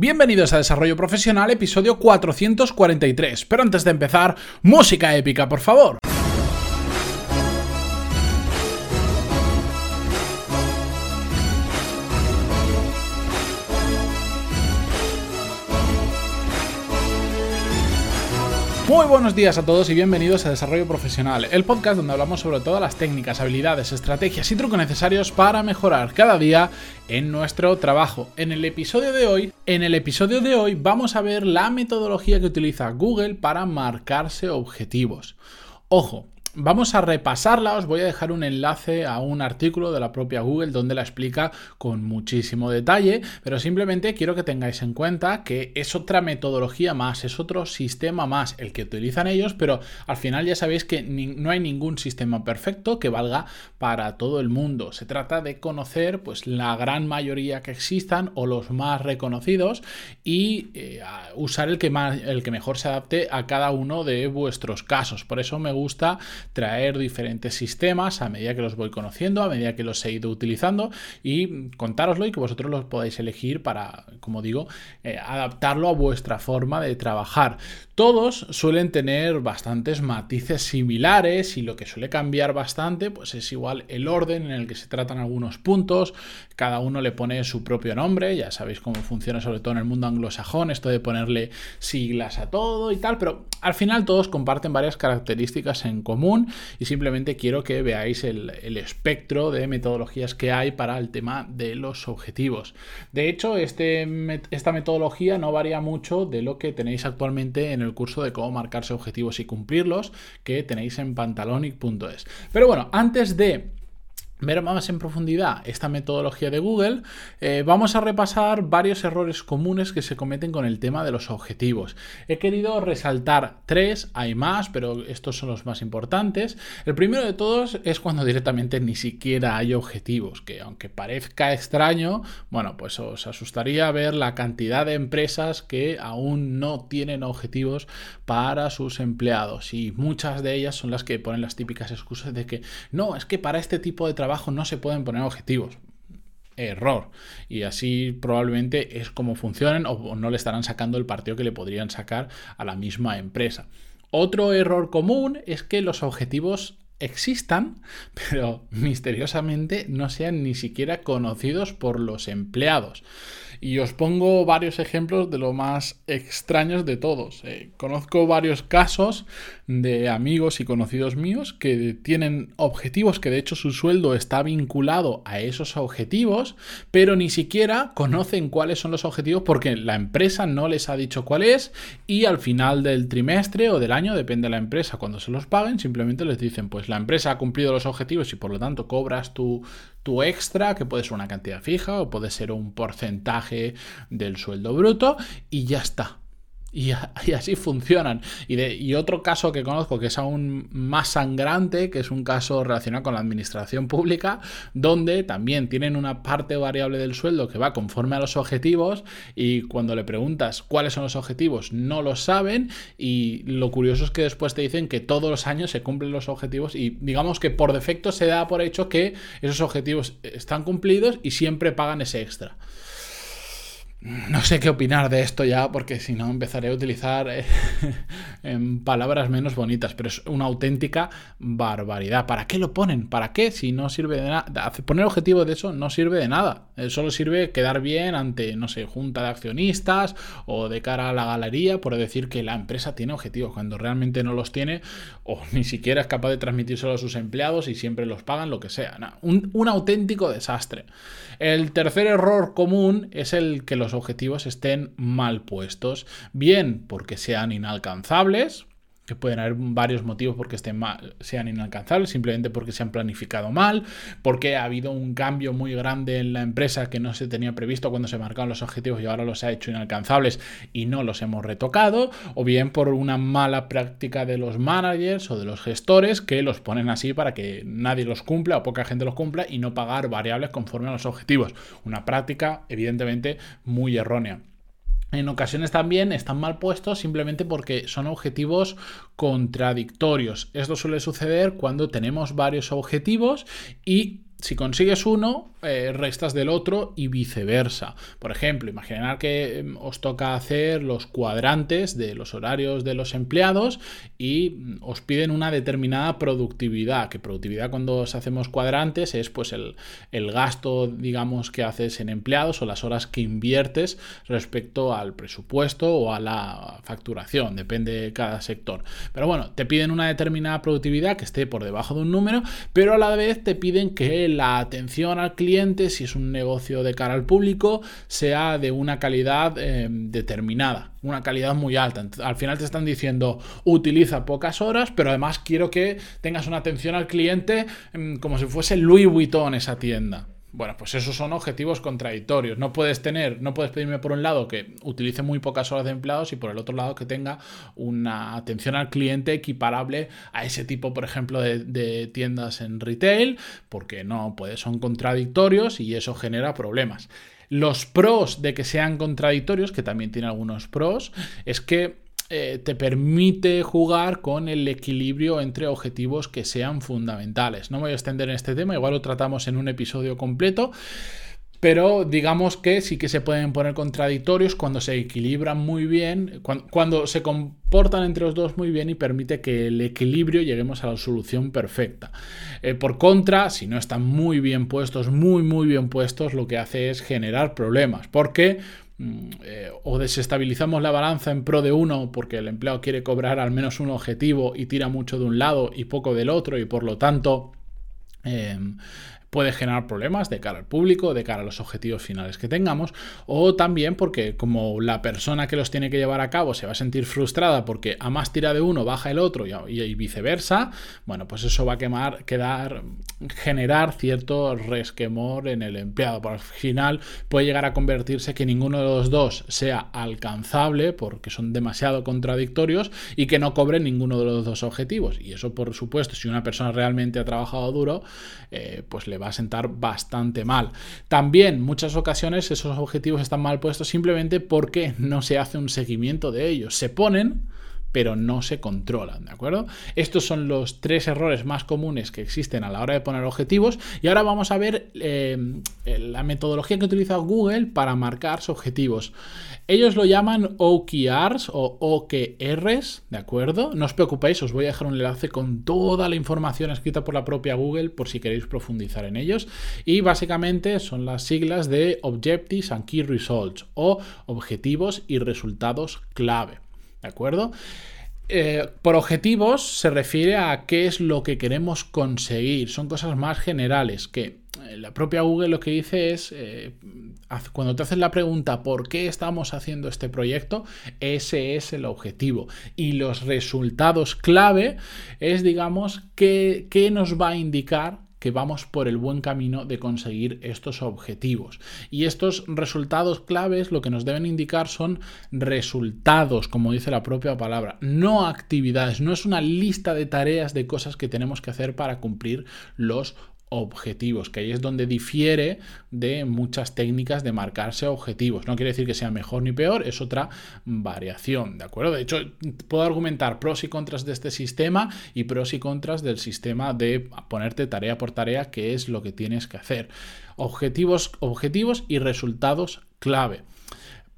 Bienvenidos a Desarrollo Profesional, episodio 443. Pero antes de empezar, música épica, por favor. Muy buenos días a todos y bienvenidos a Desarrollo Profesional, el podcast donde hablamos sobre todas las técnicas, habilidades, estrategias y trucos necesarios para mejorar cada día en nuestro trabajo. En el episodio de hoy, en el episodio de hoy vamos a ver la metodología que utiliza Google para marcarse objetivos. Ojo, Vamos a repasarla, os voy a dejar un enlace a un artículo de la propia Google donde la explica con muchísimo detalle, pero simplemente quiero que tengáis en cuenta que es otra metodología más, es otro sistema más el que utilizan ellos, pero al final ya sabéis que no hay ningún sistema perfecto que valga para todo el mundo. Se trata de conocer pues la gran mayoría que existan o los más reconocidos y eh, usar el que, el que mejor se adapte a cada uno de vuestros casos. Por eso me gusta traer diferentes sistemas a medida que los voy conociendo, a medida que los he ido utilizando y contároslo y que vosotros los podáis elegir para, como digo, eh, adaptarlo a vuestra forma de trabajar. Todos suelen tener bastantes matices similares y lo que suele cambiar bastante pues es igual el orden en el que se tratan algunos puntos, cada uno le pone su propio nombre, ya sabéis cómo funciona sobre todo en el mundo anglosajón, esto de ponerle siglas a todo y tal, pero al final todos comparten varias características en común y simplemente quiero que veáis el, espectro de metodologías que hay para el tema de los objetivos. De hecho, este, esta metodología no varía mucho de lo que tenéis actualmente en el el curso de cómo marcarse objetivos y cumplirlos que tenéis en pantalonic.es. Pero bueno, antes de ver más en profundidad esta metodología de Google, eh, vamos a repasar varios errores comunes que se cometen con el tema de los objetivos. He querido resaltar tres, hay más, pero estos son los más importantes. El primero de todos es cuando directamente ni siquiera hay objetivos, que aunque parezca extraño, bueno, pues os asustaría ver la cantidad de empresas que aún no tienen objetivos para sus empleados y muchas de ellas son las que ponen las típicas excusas de que no, es que para este tipo de trabajo no se pueden poner objetivos. Error. Y así probablemente es como funcionan o no le estarán sacando el partido que le podrían sacar a la misma empresa. Otro error común es que los objetivos existan, pero misteriosamente no sean ni siquiera conocidos por los empleados. Y os pongo varios ejemplos de lo más extraños de todos. Eh, conozco varios casos de amigos y conocidos míos que tienen objetivos que de hecho su sueldo está vinculado a esos objetivos, pero ni siquiera conocen cuáles son los objetivos porque la empresa no les ha dicho cuál es y al final del trimestre o del año, depende de la empresa, cuando se los paguen, simplemente les dicen pues la empresa ha cumplido los objetivos y por lo tanto cobras tu, tu extra, que puede ser una cantidad fija o puede ser un porcentaje del sueldo bruto y ya está. Y, así funcionan. Y, otro caso que conozco que es aún más sangrante, que es un caso relacionado con la administración pública, donde también tienen una parte variable del sueldo que va conforme a los objetivos y cuando le preguntas cuáles son los objetivos no lo saben y lo curioso es que después te dicen que todos los años se cumplen los objetivos y digamos que por defecto se da por hecho que esos objetivos están cumplidos y siempre pagan ese extra. No sé qué opinar de esto ya, porque si no empezaré a utilizar eh, en palabras menos bonitas, pero es una auténtica barbaridad. ¿Para qué lo ponen? ¿Para qué? Si no sirve de nada. Poner objetivo de eso no sirve de nada. Eh, solo sirve quedar bien ante, no sé, junta de accionistas o de cara a la galería por decir que la empresa tiene objetivos cuando realmente no los tiene o ni siquiera es capaz de transmitírselo a sus empleados y siempre los pagan, lo que sea. un, un auténtico desastre. El tercer error común es el que los objetivos estén mal puestos, bien porque sean inalcanzables, que pueden haber varios motivos porque estén mal, sean inalcanzables, simplemente porque se han planificado mal, porque ha habido un cambio muy grande en la empresa que no se tenía previsto cuando se marcaban los objetivos y ahora los ha hecho inalcanzables y no los hemos retocado, o bien por una mala práctica de los managers o de los gestores que los ponen así para que nadie los cumpla o poca gente los cumpla y no pagar variables conforme a los objetivos. Una práctica evidentemente muy errónea. En ocasiones también están mal puestos simplemente porque son objetivos contradictorios. Esto suele suceder cuando tenemos varios objetivos y si consigues uno, eh, restas del otro y viceversa. Por ejemplo, imaginar que em, os toca hacer los cuadrantes de los horarios de los empleados y mm, os piden una determinada productividad, que productividad cuando os hacemos cuadrantes es pues el, el gasto, digamos, que haces en empleados o las horas que inviertes respecto al presupuesto o a la facturación, depende de cada sector. Pero bueno, te piden una determinada productividad que esté por debajo de un número, pero a la vez te piden que la atención al cliente, si es un negocio de cara al público, sea de una calidad eh, determinada, una calidad muy alta. Al final te están diciendo, utiliza pocas horas, pero además quiero que tengas una atención al cliente mm, como si fuese Louis Vuitton esa tienda. Bueno, pues esos son objetivos contradictorios. No puedes tener, no puedes pedirme por un lado que utilice muy pocas horas de empleados y por el otro lado que tenga una atención al cliente equiparable a ese tipo, por ejemplo, de, tiendas en retail, porque no, pues son contradictorios y eso genera problemas. Los pros de que sean contradictorios, que también tiene algunos pros, es que eh, te permite jugar con el equilibrio entre objetivos que sean fundamentales. No me voy a extender en este tema, igual lo tratamos en un episodio completo. Pero digamos que sí que se pueden poner contradictorios cuando se equilibran muy bien, cuando, se comportan entre los dos muy bien y permite que el equilibrio lleguemos a la solución perfecta. Eh, por contra, si no están muy bien puestos, muy muy bien puestos, lo que hace es generar problemas. Porque eh, o desestabilizamos la balanza en pro de uno porque el empleado quiere cobrar al menos un objetivo y tira mucho de un lado y poco del otro y por lo tanto em, puede generar problemas de cara al público, de cara a los objetivos finales que tengamos, o también porque como la persona que los tiene que llevar a cabo se va a sentir frustrada porque a más tira de uno baja el otro y, viceversa, bueno, pues eso va a quemar, quedar, generar cierto resquemor en el empleado. Por al final puede llegar a convertirse que ninguno de los dos sea alcanzable porque son demasiado contradictorios y que no cobre ninguno de los dos objetivos. Y eso, por supuesto, si una persona realmente ha trabajado duro, eh, pues va a sentar bastante mal. También muchas ocasiones esos objetivos están mal puestos simplemente porque no se hace un seguimiento de ellos. Se ponen pero no se controlan, ¿de acuerdo? Estos son los tres errores más comunes que existen a la hora de poner objetivos y ahora vamos a ver eh, la metodología que utiliza Google para marcar sus objetivos. Ellos lo llaman OKRs o OKRs, ¿de acuerdo? No os preocupéis, os voy a dejar un enlace con toda la información escrita por la propia Google por si queréis profundizar en ellos. Y básicamente son las siglas de Objectives and Key Results o objetivos y resultados clave, ¿de acuerdo? Eh, por objetivos se refiere a qué es lo que queremos conseguir. Son cosas más generales que eh, la propia Google lo que dice es, eh, cuando te haces la pregunta ¿por qué estamos haciendo este proyecto? Ese es el objetivo. Y los resultados clave es, digamos, qué, qué nos va a indicar que vamos por el buen camino de conseguir estos objetivos. Y estos resultados claves lo que nos deben indicar son resultados, como dice la propia palabra, no actividades, no es una lista de tareas de cosas que tenemos que hacer para cumplir los objetivos, que ahí es donde difiere de muchas técnicas de marcarse objetivos. No quiere decir que sea mejor ni peor, es otra variación, ¿de acuerdo? De hecho, puedo argumentar pros y contras de este sistema y pros y contras del sistema de ponerte tarea por tarea, que es lo que tienes que hacer. Objetivos, objetivos y resultados clave.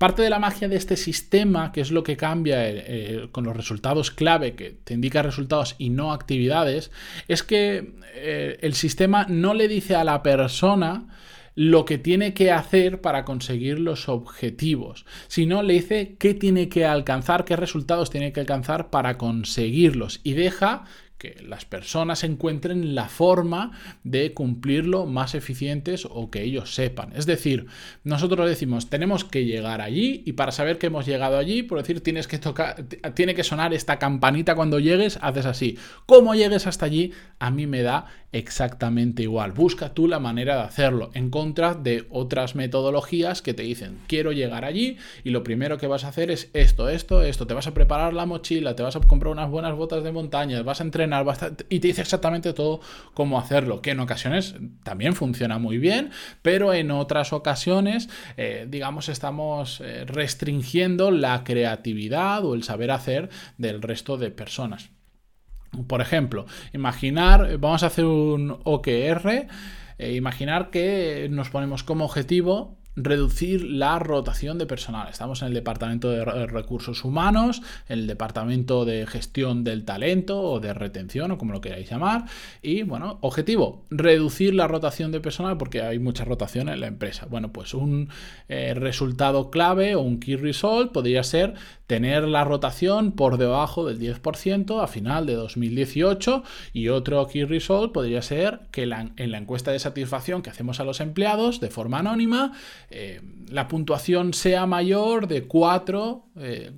Parte de la magia de este sistema, que es lo que cambia eh, eh, con los resultados clave, que te indica resultados y no actividades, es que eh, el sistema no le dice a la persona lo que tiene que hacer para conseguir los objetivos, sino le dice qué tiene que alcanzar, qué resultados tiene que alcanzar para conseguirlos y deja que las personas encuentren la forma de cumplirlo más eficientes o que ellos sepan. Es decir, nosotros decimos, tenemos que llegar allí y para saber que hemos llegado allí, por decir, tienes que tocar, tiene que sonar esta campanita cuando llegues, haces así. ¿Cómo llegues hasta allí? A mí me da exactamente igual. Busca tú la manera de hacerlo en contra de otras metodologías que te dicen, quiero llegar allí y lo primero que vas a hacer es esto, esto, esto. Te vas a preparar la mochila, te vas a comprar unas buenas botas de montaña, vas a entrenar y te dice exactamente todo cómo hacerlo, que en ocasiones también funciona muy bien, pero en otras ocasiones, eh, digamos, estamos eh, restringiendo la creatividad o el saber hacer del resto de personas. Por ejemplo, imaginar, vamos a hacer un OKR eh, imaginar que nos ponemos como objetivo reducir la rotación de personal. Estamos en el departamento de recursos humanos, el departamento de gestión del talento o de retención o como lo queráis llamar. Y bueno, objetivo, reducir la rotación de personal porque hay mucha rotación en la empresa. Bueno, pues un eh, resultado clave o un key result podría ser tener la rotación por debajo del 10% a final de 2018 y otro key result podría ser que en la encuesta de satisfacción que hacemos a los empleados de forma anónima eh, la puntuación sea mayor de 4,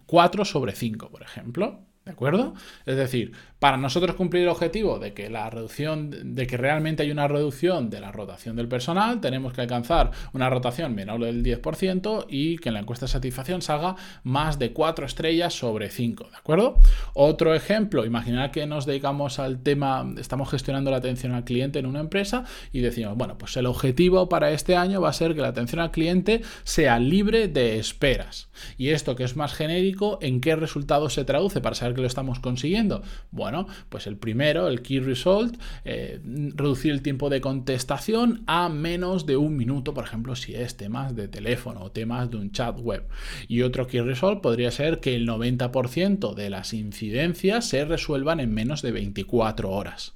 4 eh, sobre 5, por ejemplo. ¿De acuerdo? Es decir, para nosotros cumplir el objetivo de que la reducción, de que realmente hay una reducción de la rotación del personal, tenemos que alcanzar una rotación menor del 10% y que en la encuesta de satisfacción salga más de 4 estrellas sobre 5, ¿de acuerdo? Otro ejemplo, imaginar que nos dedicamos al tema, estamos gestionando la atención al cliente en una empresa y decimos, bueno, pues el objetivo para este año va a ser que la atención al cliente sea libre de esperas. Y esto que es más genérico, ¿en qué resultado se traduce para saber que lo estamos consiguiendo? Bueno, pues el primero, el key result, eh, reducir el tiempo de contestación a menos de un minuto, por ejemplo, si es temas de teléfono o temas de un chat web. Y otro key result podría ser que el 90% de las incidencias se resuelvan en menos de 24 horas.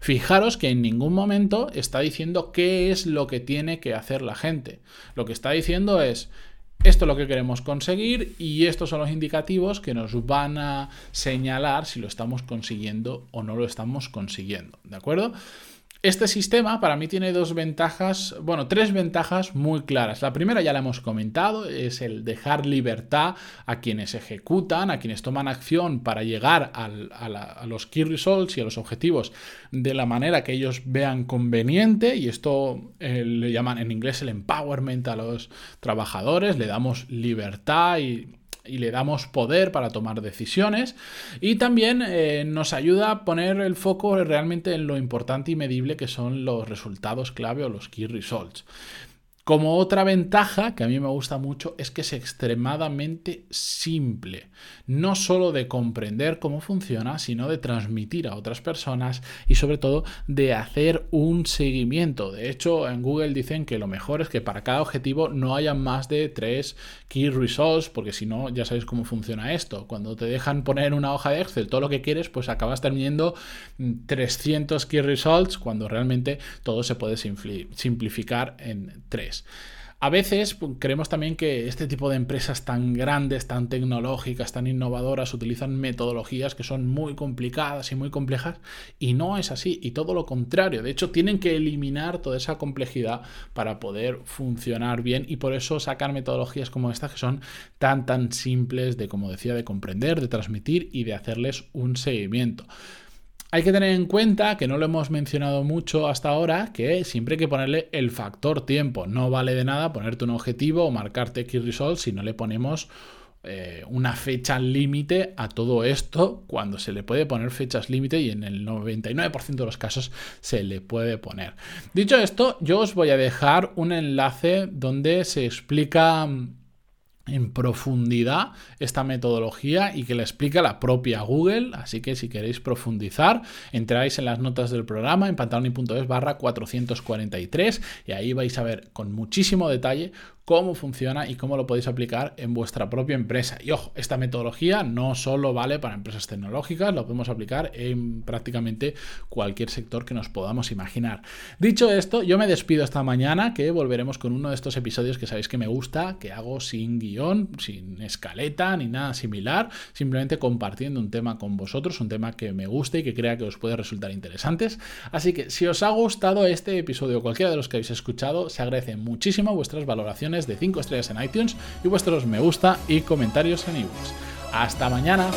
Fijaros que en ningún momento está diciendo qué es lo que tiene que hacer la gente. Lo que está diciendo es, esto es lo que queremos conseguir y estos son los indicativos que nos van a señalar si lo estamos consiguiendo o no lo estamos consiguiendo. ¿De acuerdo? Este sistema para mí tiene dos ventajas, bueno, tres ventajas muy claras. La primera ya la hemos comentado, es el dejar libertad a quienes ejecutan, a quienes toman acción para llegar a, los key results y a los objetivos de la manera que ellos vean conveniente. Y esto eh, le llaman en inglés el empowerment a los trabajadores, le damos libertad y y le damos poder para tomar decisiones y también eh, nos ayuda a poner el foco realmente en lo importante y medible que son los resultados clave o los key results. Como otra ventaja que a mí me gusta mucho es que es extremadamente simple, no solo de comprender cómo funciona, sino de transmitir a otras personas y sobre todo de hacer un seguimiento. De hecho, en Google dicen que lo mejor es que para cada objetivo no haya más de tres key results, porque si no, ya sabéis cómo funciona esto. Cuando te dejan poner una hoja de Excel todo lo que quieres, pues acabas teniendo 300 key results cuando realmente todo se puede simplificar en tres. A veces pues, creemos también que este tipo de empresas tan grandes, tan tecnológicas, tan innovadoras, utilizan metodologías que son muy complicadas y muy complejas y no es así y todo lo contrario. De hecho, tienen que eliminar toda esa complejidad para poder funcionar bien y por eso sacar metodologías como esta que son tan tan simples de, como decía, de comprender, de transmitir y de hacerles un seguimiento. Hay que tener en cuenta, que no lo hemos mencionado mucho hasta ahora, que siempre hay que ponerle el factor tiempo. No vale de nada ponerte un objetivo o marcarte key result si no le ponemos eh, una fecha límite a todo esto cuando se le puede poner fechas límite y en el 99% de los casos se le puede poner. Dicho esto, yo os voy a dejar un enlace donde se explica en profundidad esta metodología y que la explica la propia Google. Así que si queréis profundizar, entráis en las notas del programa en pantaloni.es barra 443 y ahí vais a ver con muchísimo detalle cómo funciona y cómo lo podéis aplicar en vuestra propia empresa. Y ojo, esta metodología no solo vale para empresas tecnológicas, lo podemos aplicar en prácticamente cualquier sector que nos podamos imaginar. Dicho esto, yo me despido esta mañana, que volveremos con uno de estos episodios que sabéis que me gusta, que hago sin guion, sin escaleta ni nada similar, simplemente compartiendo un tema con vosotros, un tema que me guste y que crea que os puede resultar interesantes. Así que si os ha gustado este episodio o cualquiera de los que habéis escuchado, se agradecen muchísimo vuestras valoraciones de 5 estrellas en iTunes y vuestros me gusta y comentarios en ebooks. Hasta mañana.